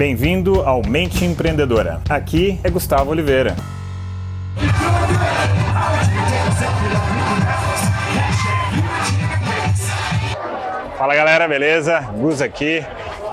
Bem-vindo ao Mente Empreendedora. Aqui é Gustavo Oliveira. Fala galera, beleza? Gus aqui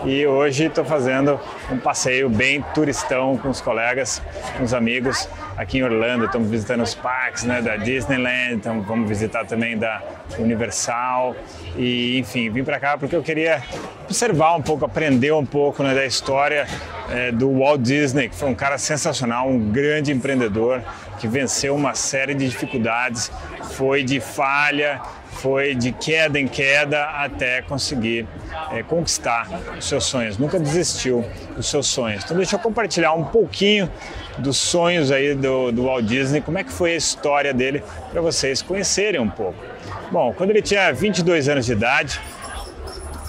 e hoje estou fazendo um passeio bem turistão com os colegas, com os amigos aqui em Orlando. Estamos visitando os parques né, da Disneyland, então vamos visitar também da Universal e enfim, vim para cá porque eu queria observar um pouco, aprender um pouco né, da história é, do Walt Disney, que foi um cara sensacional, um grande empreendedor que venceu uma série de dificuldades, foi de falha, foi de queda em queda até conseguir é, conquistar os seus sonhos. Nunca desistiu dos seus sonhos. Então deixa eu compartilhar um pouquinho dos sonhos aí do, do Walt Disney, como é que foi a história dele para vocês conhecerem um pouco. Bom, quando ele tinha 22 anos de idade,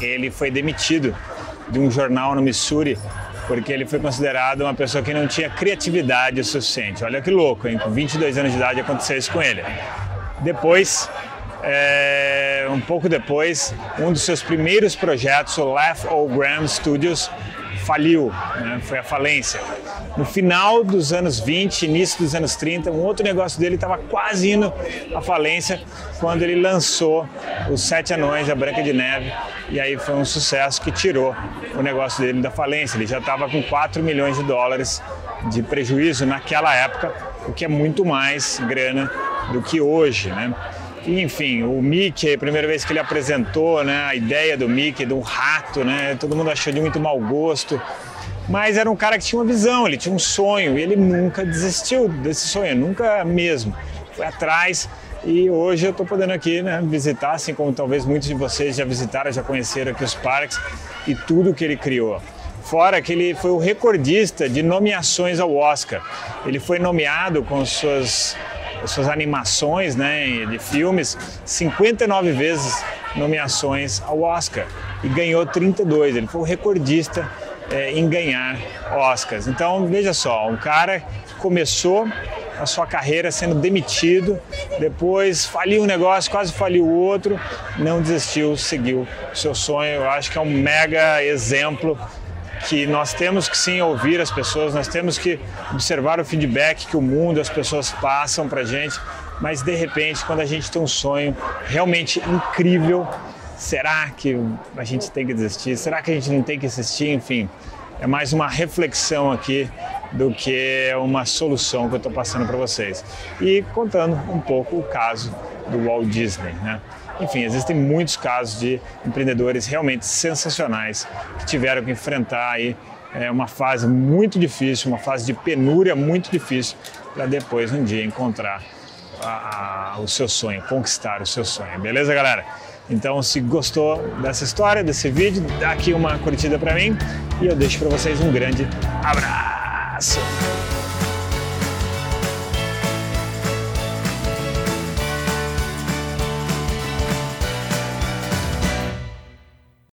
ele foi demitido de um jornal no Missouri porque ele foi considerado uma pessoa que não tinha criatividade o suficiente. Olha que louco, hein? Com 22 anos de idade aconteceu isso com ele. Depois, é, um pouco depois, um dos seus primeiros projetos, o Laugh All Graham Studios, faliu, né? foi a falência. No final dos anos 20, início dos anos 30, um outro negócio dele estava quase indo à falência quando ele lançou os Sete Anões, a Branca de Neve, e aí foi um sucesso que tirou o negócio dele da falência. Ele já estava com 4 milhões de dólares de prejuízo naquela época, o que é muito mais grana do que hoje, né? Enfim, o Mickey, a primeira vez que ele apresentou né, a ideia do Mickey, de um rato, né, todo mundo achou de muito mau gosto. Mas era um cara que tinha uma visão, ele tinha um sonho e ele nunca desistiu desse sonho, nunca mesmo. Foi atrás e hoje eu estou podendo aqui né, visitar, assim como talvez muitos de vocês já visitaram, já conheceram aqui os parques e tudo que ele criou. Fora que ele foi o recordista de nomeações ao Oscar. Ele foi nomeado com suas suas animações né, de filmes, 59 vezes nomeações ao Oscar e ganhou 32. Ele foi o recordista é, em ganhar Oscars. Então, veja só, um cara começou a sua carreira sendo demitido, depois faliu um negócio, quase faliu o outro, não desistiu, seguiu o seu sonho. Eu acho que é um mega exemplo que nós temos que sim ouvir as pessoas, nós temos que observar o feedback que o mundo, as pessoas passam para gente, mas de repente, quando a gente tem um sonho realmente incrível, será que a gente tem que desistir? Será que a gente não tem que assistir? Enfim, é mais uma reflexão aqui do que uma solução que eu estou passando para vocês. E contando um pouco o caso do Walt Disney, né? Enfim, existem muitos casos de empreendedores realmente sensacionais que tiveram que enfrentar aí é, uma fase muito difícil, uma fase de penúria muito difícil, para depois um dia encontrar a, a, o seu sonho, conquistar o seu sonho. Beleza, galera? Então, se gostou dessa história, desse vídeo, dá aqui uma curtida para mim e eu deixo para vocês um grande abraço.